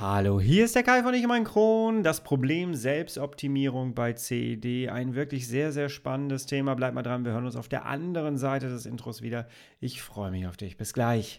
Hallo, hier ist der Kai von Ich mein Kron. Das Problem Selbstoptimierung bei CED. Ein wirklich sehr, sehr spannendes Thema. Bleib mal dran, wir hören uns auf der anderen Seite des Intros wieder. Ich freue mich auf dich. Bis gleich.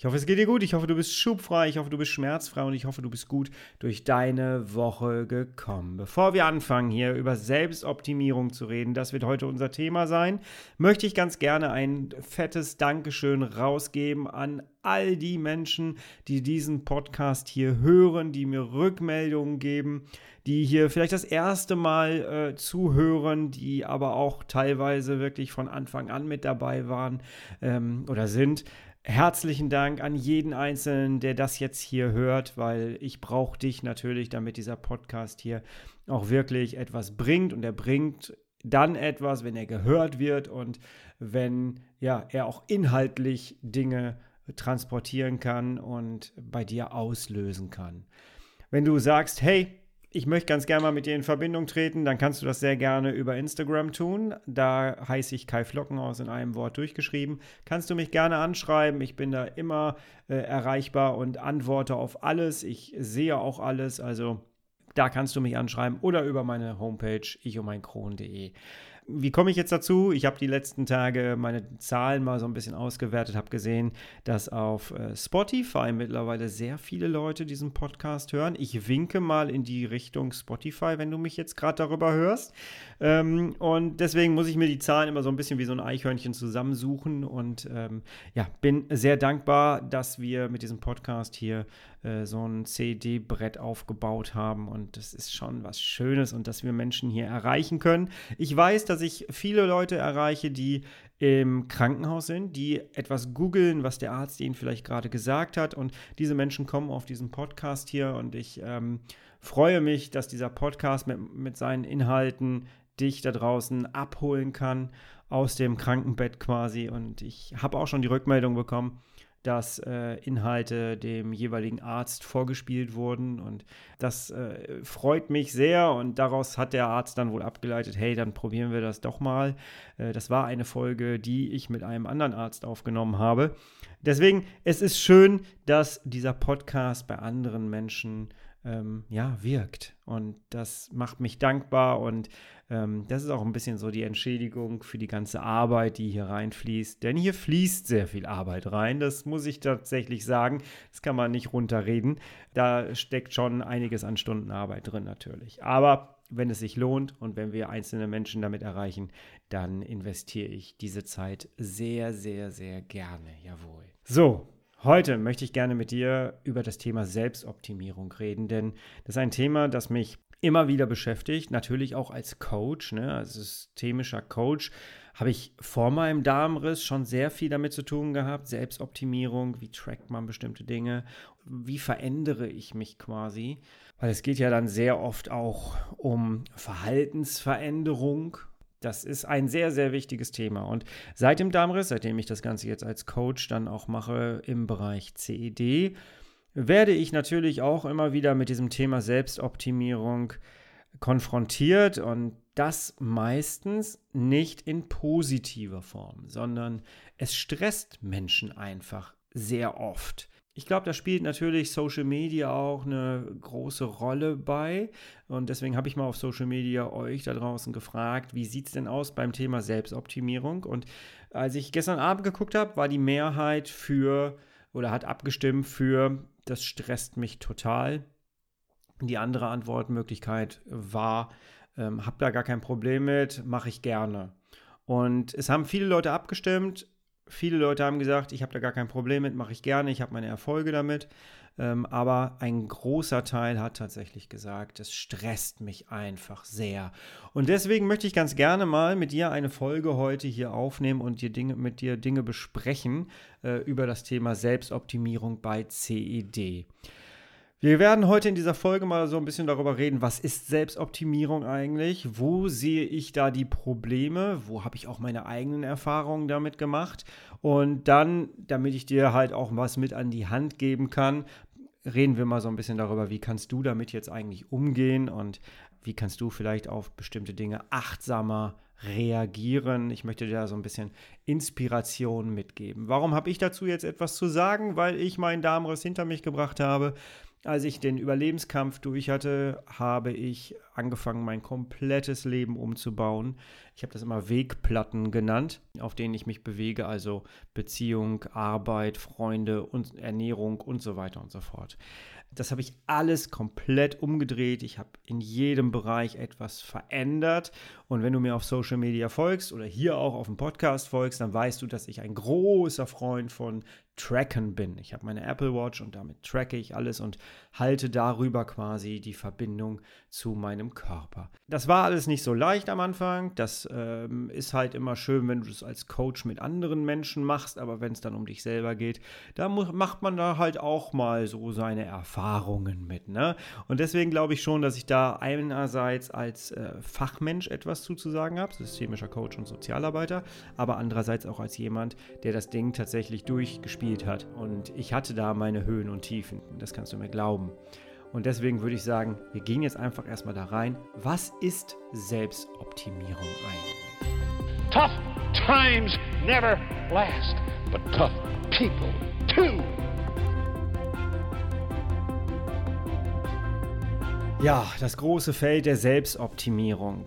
Ich hoffe, es geht dir gut. Ich hoffe, du bist schubfrei. Ich hoffe, du bist schmerzfrei. Und ich hoffe, du bist gut durch deine Woche gekommen. Bevor wir anfangen, hier über Selbstoptimierung zu reden, das wird heute unser Thema sein, möchte ich ganz gerne ein fettes Dankeschön rausgeben an all die Menschen, die diesen Podcast hier hören, die mir Rückmeldungen geben, die hier vielleicht das erste Mal äh, zuhören, die aber auch teilweise wirklich von Anfang an mit dabei waren ähm, oder sind herzlichen Dank an jeden Einzelnen, der das jetzt hier hört, weil ich brauche dich natürlich, damit dieser Podcast hier auch wirklich etwas bringt und er bringt dann etwas, wenn er gehört wird und wenn ja, er auch inhaltlich Dinge transportieren kann und bei dir auslösen kann. Wenn du sagst, hey, ich möchte ganz gerne mal mit dir in Verbindung treten, dann kannst du das sehr gerne über Instagram tun. Da heiße ich Kai Flockenhaus in einem Wort durchgeschrieben. Kannst du mich gerne anschreiben. Ich bin da immer äh, erreichbar und antworte auf alles. Ich sehe auch alles. Also da kannst du mich anschreiben oder über meine Homepage ichumeinkron.de wie komme ich jetzt dazu? Ich habe die letzten Tage meine Zahlen mal so ein bisschen ausgewertet, habe gesehen, dass auf äh, Spotify mittlerweile sehr viele Leute diesen Podcast hören. Ich winke mal in die Richtung Spotify, wenn du mich jetzt gerade darüber hörst. Ähm, und deswegen muss ich mir die Zahlen immer so ein bisschen wie so ein Eichhörnchen zusammensuchen und ähm, ja, bin sehr dankbar, dass wir mit diesem Podcast hier äh, so ein CD-Brett aufgebaut haben. Und das ist schon was Schönes und dass wir Menschen hier erreichen können. Ich weiß, dass ich viele Leute erreiche, die im Krankenhaus sind, die etwas googeln, was der Arzt ihnen vielleicht gerade gesagt hat. Und diese Menschen kommen auf diesen Podcast hier und ich ähm, freue mich, dass dieser Podcast mit, mit seinen Inhalten dich da draußen abholen kann aus dem Krankenbett quasi. Und ich habe auch schon die Rückmeldung bekommen, dass äh, Inhalte dem jeweiligen Arzt vorgespielt wurden. Und das äh, freut mich sehr. Und daraus hat der Arzt dann wohl abgeleitet, hey, dann probieren wir das doch mal. Äh, das war eine Folge, die ich mit einem anderen Arzt aufgenommen habe. Deswegen, es ist schön, dass dieser Podcast bei anderen Menschen ähm, ja, wirkt. Und das macht mich dankbar und ähm, das ist auch ein bisschen so die Entschädigung für die ganze Arbeit, die hier reinfließt. Denn hier fließt sehr viel Arbeit rein, das muss ich tatsächlich sagen. Das kann man nicht runterreden. Da steckt schon einiges an Stunden Arbeit drin natürlich. Aber wenn es sich lohnt und wenn wir einzelne Menschen damit erreichen, dann investiere ich diese Zeit sehr, sehr, sehr gerne. Jawohl. So, Heute möchte ich gerne mit dir über das Thema Selbstoptimierung reden, denn das ist ein Thema, das mich immer wieder beschäftigt, natürlich auch als Coach, ne, als systemischer Coach, habe ich vor meinem Darmriss schon sehr viel damit zu tun gehabt. Selbstoptimierung, wie trackt man bestimmte Dinge, wie verändere ich mich quasi, weil es geht ja dann sehr oft auch um Verhaltensveränderung das ist ein sehr, sehr wichtiges Thema. Und seit dem Darmriss, seitdem ich das Ganze jetzt als Coach dann auch mache im Bereich CED, werde ich natürlich auch immer wieder mit diesem Thema Selbstoptimierung konfrontiert und das meistens nicht in positiver Form, sondern es stresst Menschen einfach sehr oft. Ich glaube, da spielt natürlich Social Media auch eine große Rolle bei. Und deswegen habe ich mal auf Social Media euch da draußen gefragt, wie sieht es denn aus beim Thema Selbstoptimierung? Und als ich gestern Abend geguckt habe, war die Mehrheit für oder hat abgestimmt für, das stresst mich total. Die andere Antwortmöglichkeit war, ähm, habe da gar kein Problem mit, mache ich gerne. Und es haben viele Leute abgestimmt Viele Leute haben gesagt, ich habe da gar kein Problem mit, mache ich gerne, ich habe meine Erfolge damit. Ähm, aber ein großer Teil hat tatsächlich gesagt, es stresst mich einfach sehr. Und deswegen möchte ich ganz gerne mal mit dir eine Folge heute hier aufnehmen und dir Dinge, mit dir Dinge besprechen äh, über das Thema Selbstoptimierung bei CED. Wir werden heute in dieser Folge mal so ein bisschen darüber reden, was ist Selbstoptimierung eigentlich? Wo sehe ich da die Probleme? Wo habe ich auch meine eigenen Erfahrungen damit gemacht? Und dann, damit ich dir halt auch was mit an die Hand geben kann, reden wir mal so ein bisschen darüber, wie kannst du damit jetzt eigentlich umgehen und wie kannst du vielleicht auf bestimmte Dinge achtsamer reagieren. Ich möchte dir da so ein bisschen Inspiration mitgeben. Warum habe ich dazu jetzt etwas zu sagen? Weil ich meinen Darmriss hinter mich gebracht habe als ich den Überlebenskampf durch hatte, habe ich angefangen, mein komplettes Leben umzubauen. Ich habe das immer Wegplatten genannt, auf denen ich mich bewege, also Beziehung, Arbeit, Freunde und Ernährung und so weiter und so fort. Das habe ich alles komplett umgedreht. Ich habe in jedem Bereich etwas verändert. Und wenn du mir auf Social Media folgst oder hier auch auf dem Podcast folgst, dann weißt du, dass ich ein großer Freund von Tracken bin. Ich habe meine Apple Watch und damit tracke ich alles und halte darüber quasi die Verbindung zu meinem Körper. Das war alles nicht so leicht am Anfang. Das ähm, ist halt immer schön, wenn du das als Coach mit anderen Menschen machst, aber wenn es dann um dich selber geht, da macht man da halt auch mal so seine Erfahrungen mit. Ne? Und deswegen glaube ich schon, dass ich da einerseits als äh, Fachmensch etwas zuzusagen habe, systemischer Coach und Sozialarbeiter, aber andererseits auch als jemand, der das Ding tatsächlich durchgespielt gespielt hat. Und ich hatte da meine Höhen und Tiefen. Das kannst du mir glauben. Und deswegen würde ich sagen, wir gehen jetzt einfach erstmal da rein. Was ist Selbstoptimierung eigentlich? Tough times never last, but tough people too. Ja, das große Feld der Selbstoptimierung.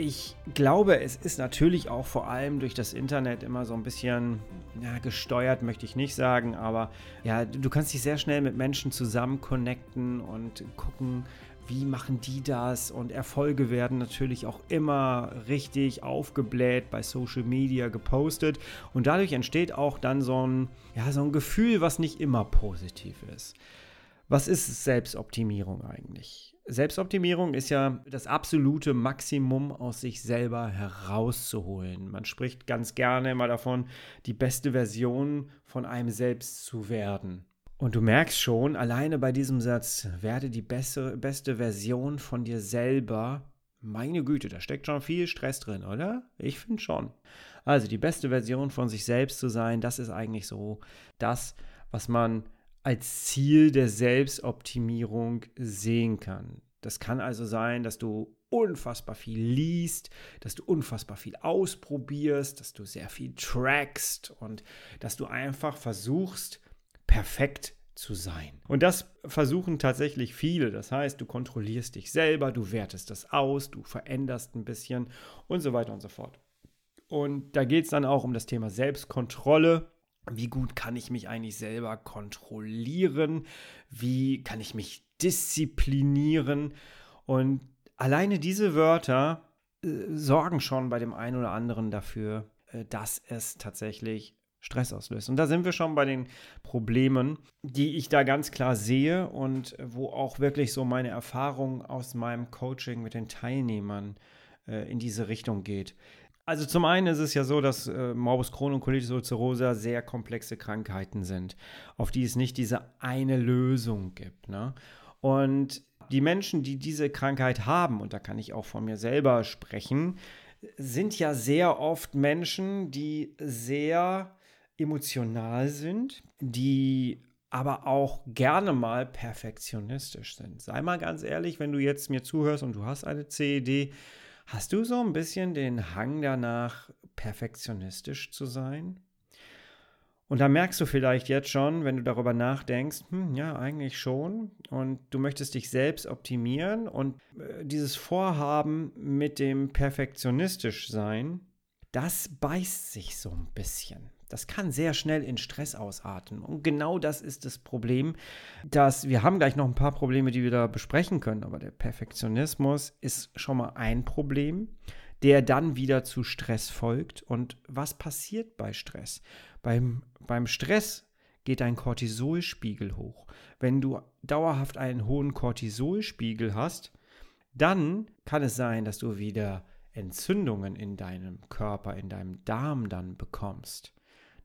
Ich glaube, es ist natürlich auch vor allem durch das Internet immer so ein bisschen ja, gesteuert, möchte ich nicht sagen, aber ja, du kannst dich sehr schnell mit Menschen zusammen connecten und gucken, wie machen die das? Und Erfolge werden natürlich auch immer richtig aufgebläht bei Social Media gepostet. Und dadurch entsteht auch dann so ein, ja, so ein Gefühl, was nicht immer positiv ist. Was ist Selbstoptimierung eigentlich? Selbstoptimierung ist ja das absolute Maximum aus sich selber herauszuholen. Man spricht ganz gerne immer davon, die beste Version von einem selbst zu werden. Und du merkst schon, alleine bei diesem Satz, werde die beste, beste Version von dir selber. Meine Güte, da steckt schon viel Stress drin, oder? Ich finde schon. Also die beste Version von sich selbst zu sein, das ist eigentlich so das, was man als Ziel der Selbstoptimierung sehen kann. Das kann also sein, dass du unfassbar viel liest, dass du unfassbar viel ausprobierst, dass du sehr viel trackst und dass du einfach versuchst, perfekt zu sein. Und das versuchen tatsächlich viele. Das heißt, du kontrollierst dich selber, du wertest das aus, du veränderst ein bisschen und so weiter und so fort. Und da geht es dann auch um das Thema Selbstkontrolle wie gut kann ich mich eigentlich selber kontrollieren? Wie kann ich mich disziplinieren? Und alleine diese Wörter äh, sorgen schon bei dem einen oder anderen dafür, äh, dass es tatsächlich Stress auslöst. Und da sind wir schon bei den Problemen, die ich da ganz klar sehe und wo auch wirklich so meine Erfahrung aus meinem Coaching mit den Teilnehmern äh, in diese Richtung geht. Also zum einen ist es ja so, dass äh, Morbus Crohn und Colitis ulcerosa sehr komplexe Krankheiten sind, auf die es nicht diese eine Lösung gibt. Ne? Und die Menschen, die diese Krankheit haben, und da kann ich auch von mir selber sprechen, sind ja sehr oft Menschen, die sehr emotional sind, die aber auch gerne mal perfektionistisch sind. Sei mal ganz ehrlich, wenn du jetzt mir zuhörst und du hast eine CED, Hast du so ein bisschen den Hang danach, perfektionistisch zu sein? Und da merkst du vielleicht jetzt schon, wenn du darüber nachdenkst, hm, ja, eigentlich schon. Und du möchtest dich selbst optimieren. Und äh, dieses Vorhaben mit dem perfektionistisch sein, das beißt sich so ein bisschen. Das kann sehr schnell in Stress ausarten. Und genau das ist das Problem, dass wir haben gleich noch ein paar Probleme, die wir da besprechen können. Aber der Perfektionismus ist schon mal ein Problem, der dann wieder zu Stress folgt. Und was passiert bei Stress? Beim, beim Stress geht dein Cortisolspiegel hoch. Wenn du dauerhaft einen hohen Cortisolspiegel hast, dann kann es sein, dass du wieder Entzündungen in deinem Körper, in deinem Darm dann bekommst.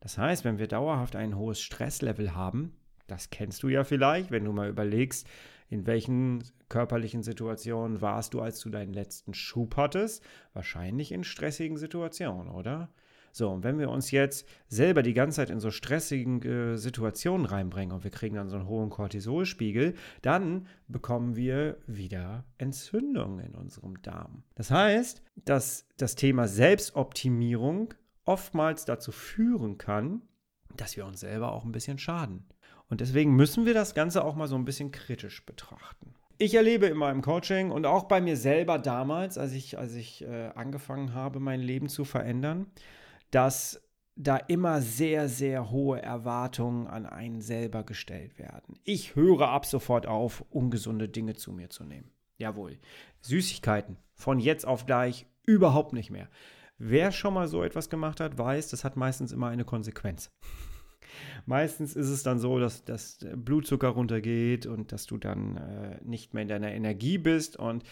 Das heißt, wenn wir dauerhaft ein hohes Stresslevel haben, Das kennst du ja vielleicht, wenn du mal überlegst, in welchen körperlichen Situationen warst du, als du deinen letzten Schub hattest? Wahrscheinlich in stressigen Situationen, oder? So, und wenn wir uns jetzt selber die ganze Zeit in so stressigen äh, Situationen reinbringen und wir kriegen dann so einen hohen Cortisolspiegel, dann bekommen wir wieder Entzündungen in unserem Darm. Das heißt, dass das Thema Selbstoptimierung oftmals dazu führen kann, dass wir uns selber auch ein bisschen schaden. Und deswegen müssen wir das Ganze auch mal so ein bisschen kritisch betrachten. Ich erlebe in meinem Coaching und auch bei mir selber damals, als ich, als ich äh, angefangen habe, mein Leben zu verändern, dass da immer sehr, sehr hohe Erwartungen an einen selber gestellt werden. Ich höre ab sofort auf, ungesunde Dinge zu mir zu nehmen. Jawohl. Süßigkeiten von jetzt auf gleich überhaupt nicht mehr. Wer schon mal so etwas gemacht hat, weiß, das hat meistens immer eine Konsequenz. Meistens ist es dann so, dass das Blutzucker runtergeht und dass du dann äh, nicht mehr in deiner Energie bist. Und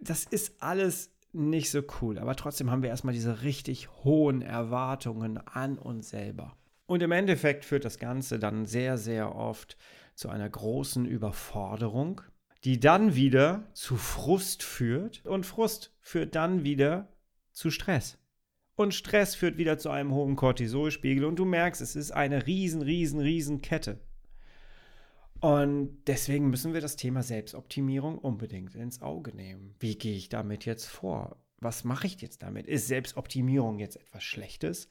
das ist alles nicht so cool. Aber trotzdem haben wir erstmal diese richtig hohen Erwartungen an uns selber. Und im Endeffekt führt das Ganze dann sehr, sehr oft zu einer großen Überforderung, die dann wieder zu Frust führt. Und Frust führt dann wieder zu Stress. Und Stress führt wieder zu einem hohen Cortisolspiegel. Und du merkst, es ist eine riesen, riesen, riesen Kette. Und deswegen müssen wir das Thema Selbstoptimierung unbedingt ins Auge nehmen. Wie gehe ich damit jetzt vor? Was mache ich jetzt damit? Ist Selbstoptimierung jetzt etwas Schlechtes?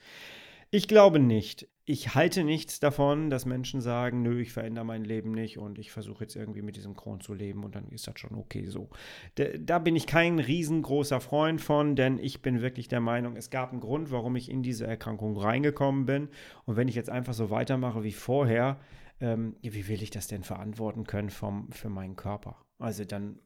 Ich glaube nicht. Ich halte nichts davon, dass Menschen sagen, nö, ich verändere mein Leben nicht und ich versuche jetzt irgendwie mit diesem Kron zu leben und dann ist das schon okay so. Da, bin ich kein riesengroßer Freund von, denn ich bin wirklich der Meinung, es gab einen Grund, warum ich in diese Erkrankung reingekommen bin. Und wenn ich jetzt einfach so weitermache wie vorher, ähm, wie will ich das denn verantworten können vom, für meinen Körper? Also dann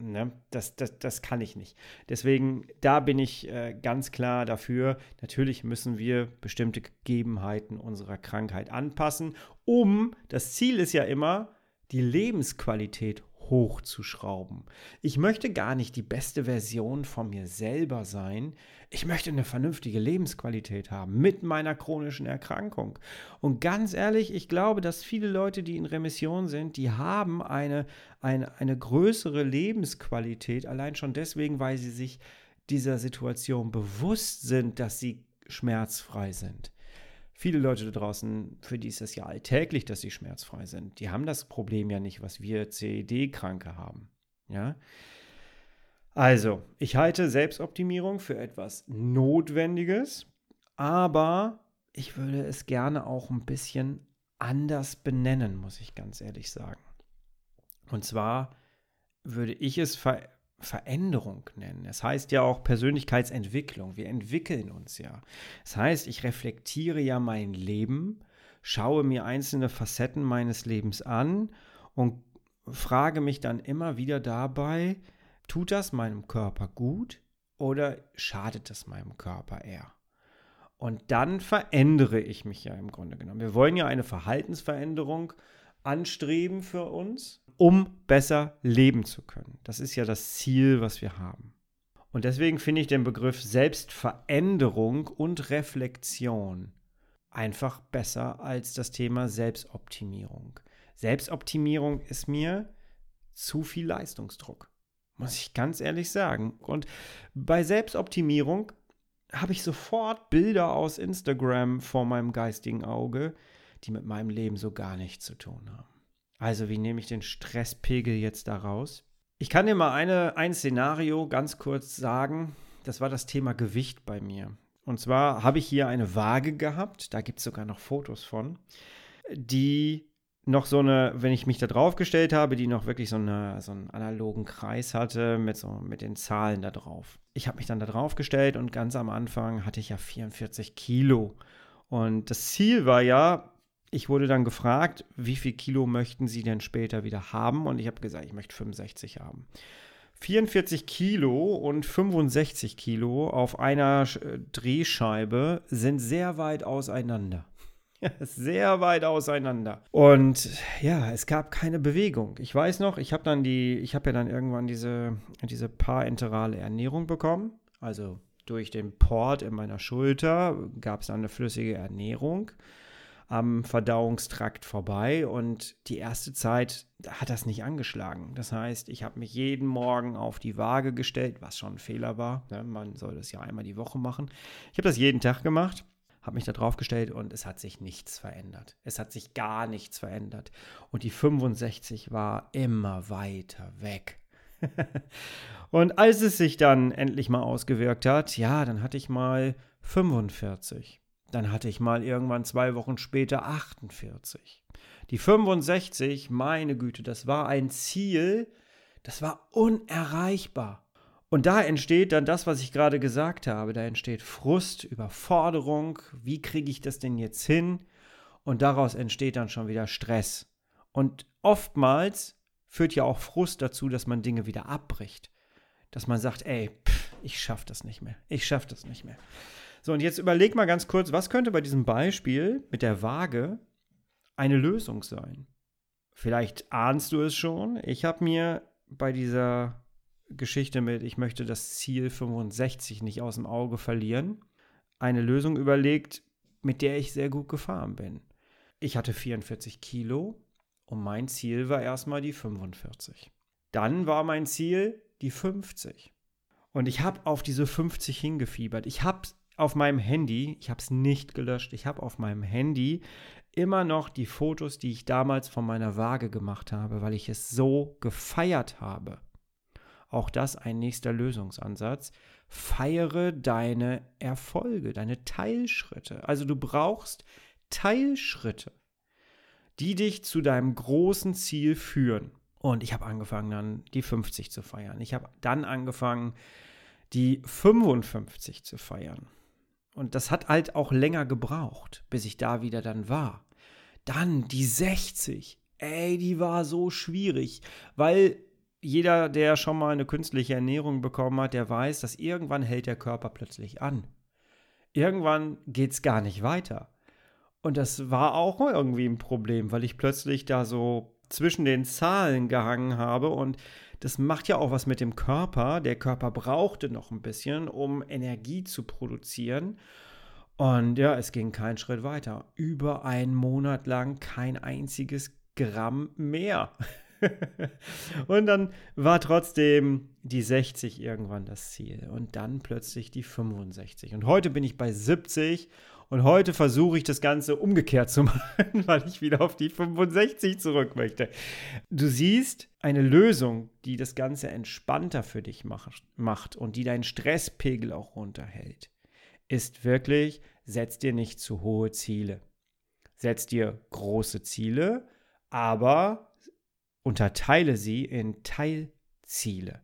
Ne? Das, das, das kann ich nicht. Deswegen, da bin ich äh, ganz klar dafür. Natürlich müssen wir bestimmte Gegebenheiten unserer Krankheit anpassen, um, das Ziel ist ja immer, die Lebensqualität hochzuschrauben. Ich möchte gar nicht die beste Version von mir selber sein. Ich möchte eine vernünftige Lebensqualität haben mit meiner chronischen Erkrankung. Und ganz ehrlich, ich glaube, dass viele Leute, die in Remission sind, die haben eine, eine, eine größere Lebensqualität, allein schon deswegen, weil sie sich dieser Situation bewusst sind, dass sie schmerzfrei sind. Viele Leute da draußen, für die ist es ja alltäglich, dass sie schmerzfrei sind. Die haben das Problem ja nicht, was wir CED-Kranke haben. Ja. Also, ich halte Selbstoptimierung für etwas Notwendiges, aber ich würde es gerne auch ein bisschen anders benennen, muss ich ganz ehrlich sagen. Und zwar würde ich es ver Veränderung nennen. Es heißt ja auch Persönlichkeitsentwicklung. Wir entwickeln uns ja. Das heißt, ich reflektiere ja mein Leben, schaue mir einzelne Facetten meines Lebens an und frage mich dann immer wieder dabei, tut das meinem Körper gut oder schadet das meinem Körper eher? Und dann verändere ich mich ja im Grunde genommen. Wir wollen ja eine Verhaltensveränderung anstreben für uns um besser leben zu können. Das ist ja das Ziel, was wir haben. Und deswegen finde ich den Begriff Selbstveränderung und Reflexion einfach besser als das Thema Selbstoptimierung. Selbstoptimierung ist mir zu viel Leistungsdruck, muss ich ganz ehrlich sagen. Und bei Selbstoptimierung habe ich sofort Bilder aus Instagram vor meinem geistigen Auge, die mit meinem Leben so gar nichts zu tun haben. Also, wie nehme ich den Stresspegel jetzt da raus? Ich kann dir mal eine, ein Szenario ganz kurz sagen. Das war das Thema Gewicht bei mir. Und zwar habe ich hier eine Waage gehabt, da gibt es sogar noch Fotos von, die noch so eine, wenn ich mich da drauf gestellt habe, die noch wirklich so, eine, so einen analogen Kreis hatte mit, so, mit den Zahlen da drauf. Ich habe mich dann da drauf gestellt und ganz am Anfang hatte ich ja 44 Kilo. Und das Ziel war ja, ich wurde dann gefragt, wie viel Kilo möchten Sie denn später wieder haben? Und ich habe gesagt, ich möchte 65 haben. 44 Kilo und 65 Kilo auf einer äh, Drehscheibe sind sehr weit auseinander. sehr weit auseinander. Und ja, es gab keine Bewegung. Ich weiß noch, ich habe dann die, ich habe ja dann irgendwann diese, diese parenterale Ernährung bekommen. Also durch den Port in meiner Schulter gab es dann eine flüssige Ernährung. Am Verdauungstrakt vorbei und die erste Zeit hat das nicht angeschlagen. Das heißt, ich habe mich jeden Morgen auf die Waage gestellt, was schon ein Fehler war. Ne? Man soll das ja einmal die Woche machen. Ich habe das jeden Tag gemacht habe mich da drauf gestellt und es hat sich nichts verändert. Es hat sich gar nichts verändert. Und die 65 war immer weiter weg. und als es sich dann endlich mal ausgewirkt hat, ja, dann hatte ich mal 45. Dann hatte ich mal irgendwann zwei Wochen später 48. Die 65, meine Güte, das war ein Ziel, das war unerreichbar. Und da entsteht dann das, was ich gerade gesagt habe. Da entsteht Frust, Überforderung. Wie kriege ich das denn jetzt hin? Und daraus entsteht dann schon wieder Stress. Und oftmals führt ja auch Frust dazu, dass man Dinge wieder abbricht. Dass man sagt, ey, pff, ich schaffe das nicht mehr. Ich schaffe das nicht mehr. So, und jetzt überleg mal ganz kurz, was könnte bei diesem Beispiel mit der Waage eine Lösung sein? Vielleicht ahnst du es schon. Ich habe mir bei dieser Geschichte mit, ich möchte das Ziel 65 nicht aus dem Auge verlieren, eine Lösung überlegt, mit der ich sehr gut gefahren bin. Ich hatte 44 Kilo und mein Ziel war erstmal die 45. Dann war mein Ziel die 50. Und ich habe auf diese 50 hingefiebert. Ich habe auf meinem Handy, ich habe es nicht gelöscht, ich habe auf meinem Handy immer noch die Fotos, die ich damals von meiner Waage gemacht habe, weil ich es so gefeiert habe. Auch das ein nächster Lösungsansatz. Feiere deine Erfolge, deine Teilschritte. Also du brauchst Teilschritte, die dich zu deinem großen Ziel führen. Und ich habe angefangen dann die 50 zu feiern. Ich habe dann angefangen die 55 zu feiern. Und das hat halt auch länger gebraucht, bis ich da wieder dann war. Dann die 60. Ey, die war so schwierig, weil jeder, der schon mal eine künstliche Ernährung bekommen hat, der weiß, dass irgendwann hält der Körper plötzlich an. Irgendwann geht es gar nicht weiter. Und das war auch irgendwie ein Problem, weil ich plötzlich da so zwischen den Zahlen gehangen habe und das macht ja auch was mit dem Körper. Der Körper brauchte noch ein bisschen, um Energie zu produzieren. Und ja, es ging keinen Schritt weiter. Über einen Monat lang kein einziges Gramm mehr. und dann war trotzdem die 60 irgendwann das Ziel und dann plötzlich die 65. Und heute bin ich bei 70 und heute versuche ich das Ganze umgekehrt zu machen, weil ich wieder auf die 65 zurück möchte. Du siehst eine Lösung, die das Ganze entspannter für dich macht und die deinen Stresspegel auch runterhält, ist wirklich, setz dir nicht zu hohe Ziele. Setz dir große Ziele, aber Unterteile sie in Teilziele.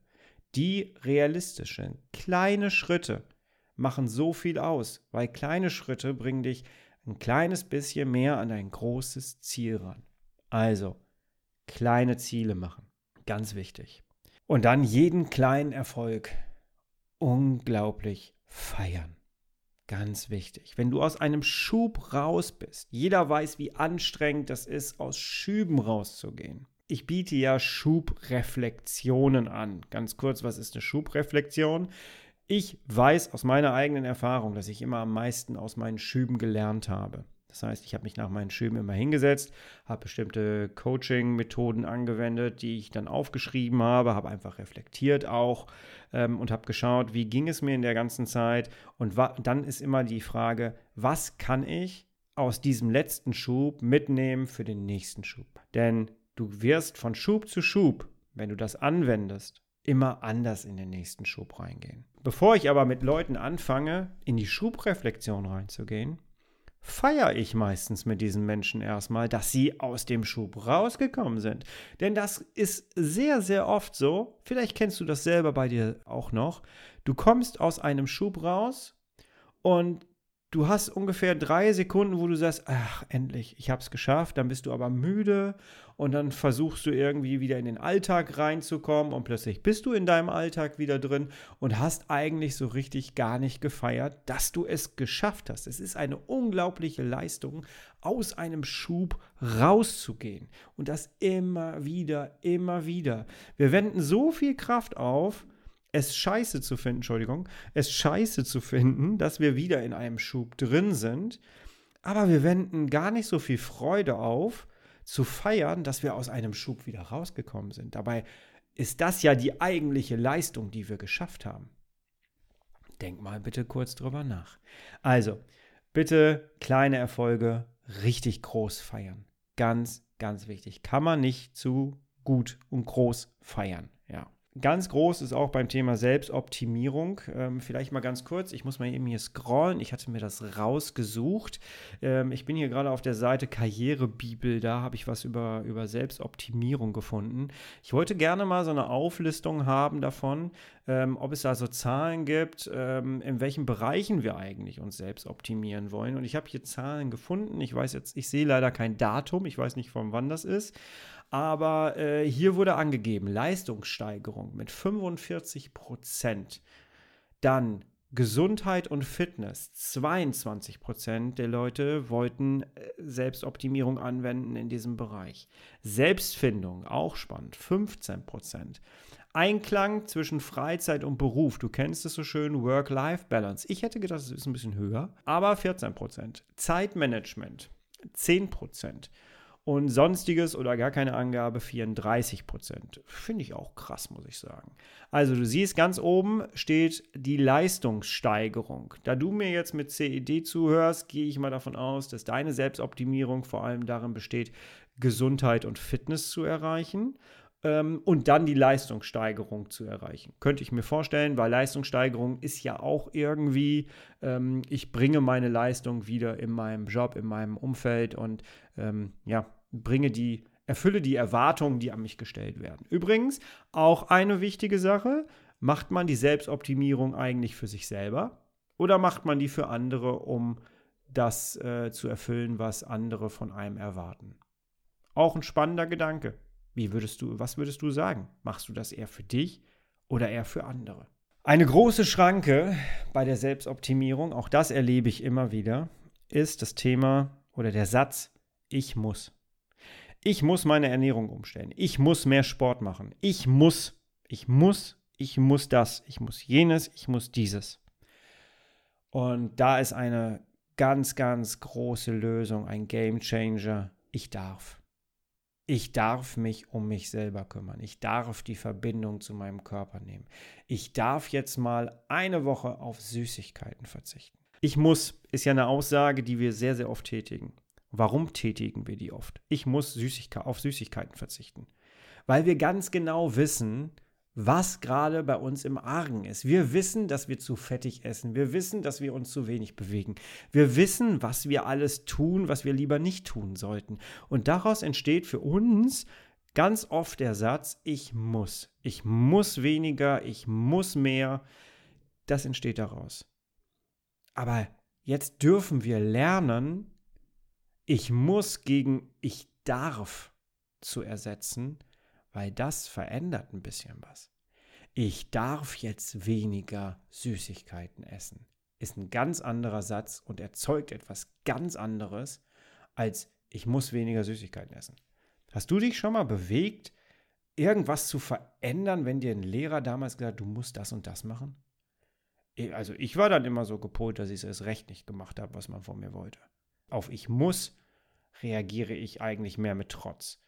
Die realistischen, kleine Schritte machen so viel aus, weil kleine Schritte bringen dich ein kleines bisschen mehr an dein großes Ziel ran. Also, kleine Ziele machen. Ganz wichtig. Und dann jeden kleinen Erfolg unglaublich feiern. Ganz wichtig. Wenn du aus einem Schub raus bist, jeder weiß, wie anstrengend das ist, aus Schüben rauszugehen ich biete ja Schubreflexionen an. Ganz kurz, was ist eine Schubreflexion? Ich weiß aus meiner eigenen Erfahrung, dass ich immer am meisten aus meinen Schüben gelernt habe. Das heißt, ich habe mich nach meinen Schüben immer hingesetzt, habe bestimmte Coaching-Methoden angewendet, die ich dann aufgeschrieben habe, habe einfach reflektiert auch ähm, und habe geschaut, wie ging es mir in der ganzen Zeit. Und dann ist immer die Frage, was kann ich aus diesem letzten Schub mitnehmen für den nächsten Schub? Denn Du wirst von Schub zu Schub, wenn du das anwendest, immer anders in den nächsten Schub reingehen. Bevor ich aber mit Leuten anfange, in die Schubreflexion reinzugehen, feiere ich meistens mit diesen Menschen erstmal, dass sie aus dem Schub rausgekommen sind. Denn das ist sehr, sehr oft so, vielleicht kennst du das selber bei dir auch noch, du kommst aus einem Schub raus und du hast ungefähr drei Sekunden, wo du sagst, ach, endlich, ich habe es geschafft, dann bist du aber müde und dann versuchst du irgendwie wieder in den Alltag reinzukommen und plötzlich bist du in deinem Alltag wieder drin und hast eigentlich so richtig gar nicht gefeiert, dass du es geschafft hast. Es ist eine unglaubliche Leistung, aus einem Schub rauszugehen und das immer wieder, immer wieder. Wir wenden so viel Kraft auf, es scheiße zu finden, Entschuldigung, es scheiße zu finden, dass wir wieder in einem Schub drin sind. aber wir wenden gar nicht so viel Freude auf, zu feiern, dass wir aus einem Schub wieder rausgekommen sind. Dabei ist das ja die eigentliche Leistung, die wir geschafft haben. Denk mal bitte kurz drüber nach. Also, bitte kleine Erfolge richtig groß feiern. Ganz, ganz wichtig. Kann man nicht zu gut und groß feiern. Ganz groß ist auch beim Thema Selbstoptimierung. Ähm, vielleicht mal ganz kurz, ich muss mal eben hier scrollen. Ich hatte mir das rausgesucht. Ähm, ich bin hier gerade auf der Seite Karrierebibel. Da habe ich was über, über Selbstoptimierung gefunden. Ich wollte gerne mal so eine Auflistung haben davon, ähm, ob es da so Zahlen gibt, ähm, in welchen Bereichen wir eigentlich uns selbst optimieren wollen. Und ich habe hier Zahlen gefunden. Ich weiß jetzt, ich sehe leider kein Datum. Ich weiß nicht, von wann das ist. Aber äh, hier wurde angegeben, Leistungssteigerung mit 45 Prozent. Dann Gesundheit und Fitness. 22 Prozent der Leute wollten äh, Selbstoptimierung anwenden in diesem Bereich. Selbstfindung, auch spannend, 15 Prozent. Einklang zwischen Freizeit und Beruf. Du kennst es so schön, Work-Life-Balance. Ich hätte gedacht, es ist ein bisschen höher, aber 14 Prozent. Zeitmanagement, 10 Prozent und sonstiges oder gar keine Angabe 34 Prozent. Finde ich auch krass, muss ich sagen. Also du siehst, ganz oben steht die Leistungssteigerung. Da du mir jetzt mit CED zuhörst, gehe ich mal davon aus, dass deine Selbstoptimierung vor allem darin besteht, Gesundheit und Fitness zu erreichen ähm, und dann die Leistungssteigerung zu erreichen. Könnte ich mir vorstellen, weil Leistungssteigerung ist ja auch irgendwie, ähm, ich bringe meine Leistung wieder in meinem Job, in meinem Umfeld und ähm, ja, bringe die, erfülle die Erwartungen, die an mich gestellt werden. Übrigens, auch eine wichtige Sache, macht man die Selbstoptimierung eigentlich für sich selber oder macht man die für andere, um das äh, zu erfüllen, was andere von einem erwarten? Auch ein spannender Gedanke. Wie würdest du, was würdest du sagen? Machst du das eher für dich oder eher für andere? Eine große Schranke bei der Selbstoptimierung, auch das erlebe ich immer wieder, ist das Thema oder der Satz, ich muss. Ich muss meine Ernährung umstellen. Ich muss mehr Sport machen. Ich muss, ich muss, ich muss das, ich muss jenes, ich muss dieses. Und da ist eine ganz, ganz große Lösung, ein Game Changer. Ich darf ich darf mich um mich selber kümmern. Ich darf die Verbindung zu meinem Körper nehmen. Ich darf jetzt mal eine Woche auf Süßigkeiten verzichten. Ich muss ist ja eine Aussage, die wir sehr, sehr oft tätigen. Warum tätigen wir die oft? Ich muss Süßigkeit, auf Süßigkeiten verzichten. Weil wir ganz genau wissen, was gerade bei uns im Argen ist. Wir wissen, dass wir zu fettig essen. Wir wissen, dass wir uns zu wenig bewegen. Wir wissen, was wir alles tun, was wir lieber nicht tun sollten. Und daraus entsteht für uns ganz oft der Satz, ich muss. Ich muss weniger, ich muss mehr. Das entsteht daraus. Aber jetzt dürfen wir lernen, ich muss gegen ich darf zu ersetzen weil das verändert ein bisschen was. Ich darf jetzt weniger Süßigkeiten essen. Ist ein ganz anderer Satz und erzeugt etwas ganz anderes, als ich muss weniger Süßigkeiten essen. Hast du dich schon mal bewegt, irgendwas zu verändern, wenn dir ein Lehrer damals gesagt hat, du musst das und das machen? Also ich war dann immer so gepolt, dass ich es erst recht nicht gemacht habe, was man von mir wollte. Auf ich muss reagiere ich eigentlich mehr mit Trotz.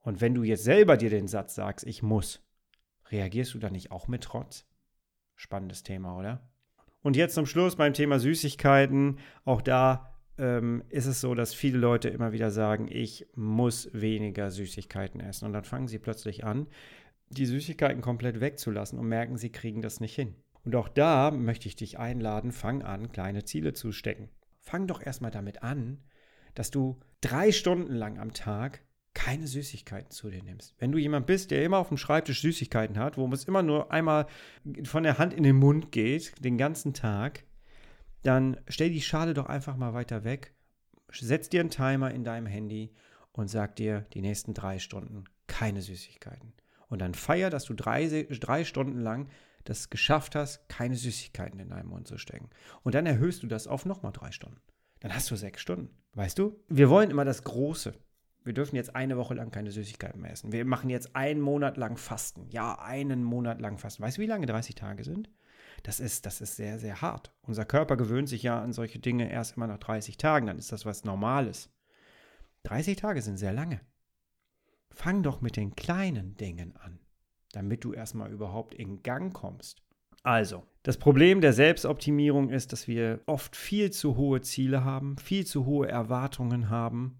Und wenn du jetzt selber dir den Satz sagst, ich muss, reagierst du da nicht auch mit Trotz? Spannendes Thema, oder? Und jetzt zum Schluss beim Thema Süßigkeiten. Auch da ähm, ist es so, dass viele Leute immer wieder sagen, ich muss weniger Süßigkeiten essen. Und dann fangen sie plötzlich an, die Süßigkeiten komplett wegzulassen und merken, sie kriegen das nicht hin. Und auch da möchte ich dich einladen, fang an, kleine Ziele zu stecken. Fang doch erstmal damit an, dass du drei Stunden lang am Tag keine Süßigkeiten zu dir nimmst. Wenn du jemand bist, der immer auf dem Schreibtisch Süßigkeiten hat, wo es immer nur einmal von der Hand in den Mund geht, den ganzen Tag, dann stell die Schale doch einfach mal weiter weg, setz dir einen Timer in deinem Handy und sag dir die nächsten drei Stunden keine Süßigkeiten. Und dann feier, dass du drei, drei Stunden lang das geschafft hast, keine Süßigkeiten in deinen Mund zu stecken. Und dann erhöhst du das auf nochmal drei Stunden. Dann hast du sechs Stunden. Weißt du? Wir wollen immer das Große wir dürfen jetzt eine Woche lang keine Süßigkeiten mehr essen. Wir machen jetzt einen Monat lang Fasten. Ja, einen Monat lang Fasten. Weißt du, wie lange 30 Tage sind? das ist, das ist sehr, sehr hart. Unser Körper gewöhnt sich ja an solche Dinge erst immer nach 30 Tagen, dann ist das was Normales. 30 Tage sind sehr lange. Fang doch mit den kleinen Dingen an, damit du erstmal überhaupt in Gang kommst. Also, das Problem der Selbstoptimierung ist, dass wir oft viel zu hohe Ziele haben, viel zu hohe Erwartungen haben.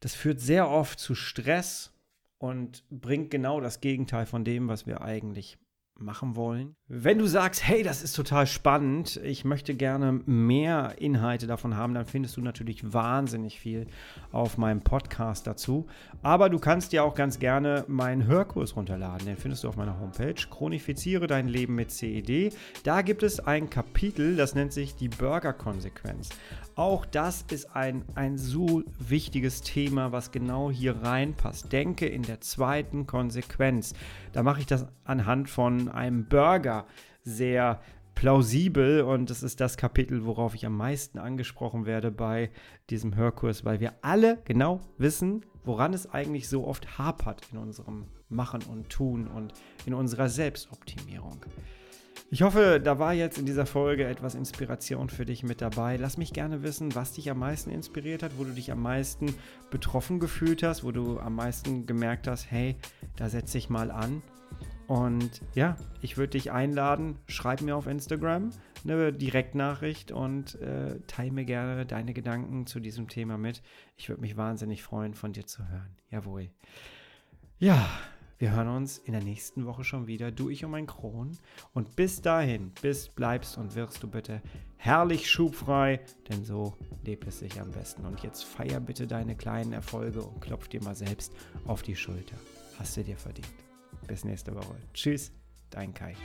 Das führt sehr oft zu Stress und bringt genau das Gegenteil von dem, was wir eigentlich machen wollen. Wenn du sagst, hey, das ist total spannend, ich möchte gerne mehr Inhalte davon haben, dann findest du natürlich wahnsinnig viel auf meinem Podcast dazu. Aber du kannst dir auch ganz gerne meinen Hörkurs runterladen. Den findest du auf meiner Homepage. Chronifiziere dein Leben mit CED. Da gibt es ein Kapitel, das nennt sich die Burger-Konsequenz. Auch das ist ein, ein so wichtiges Thema, was genau hier reinpasst. Denke in der zweiten Konsequenz. Da mache ich das anhand von einem Burger sehr plausibel und das ist das Kapitel, worauf ich am meisten angesprochen werde bei diesem Hörkurs, weil wir alle genau wissen, woran es eigentlich so oft hapert in unserem Machen und Tun und in unserer Selbstoptimierung. Ich hoffe, da war jetzt in dieser Folge etwas Inspiration für dich mit dabei. Lass mich gerne wissen, was dich am meisten inspiriert hat, wo du dich am meisten betroffen gefühlt hast, wo du am meisten gemerkt hast, hey, da setze ich mal an. Und ja, ich würde dich einladen, schreib mir auf Instagram eine Direktnachricht und äh, teile mir gerne deine Gedanken zu diesem Thema mit. Ich würde mich wahnsinnig freuen, von dir zu hören. Jawohl. Ja, wir hören uns in der nächsten Woche schon wieder, du, ich und mein Kron. Und bis dahin, bist, bleibst und wirst du bitte herrlich schubfrei, denn so lebt es sich am besten. Und jetzt feier bitte deine kleinen Erfolge und klopf dir mal selbst auf die Schulter. Hast du dir verdient. Bis nächste Woche. Tschüss, dein Kai.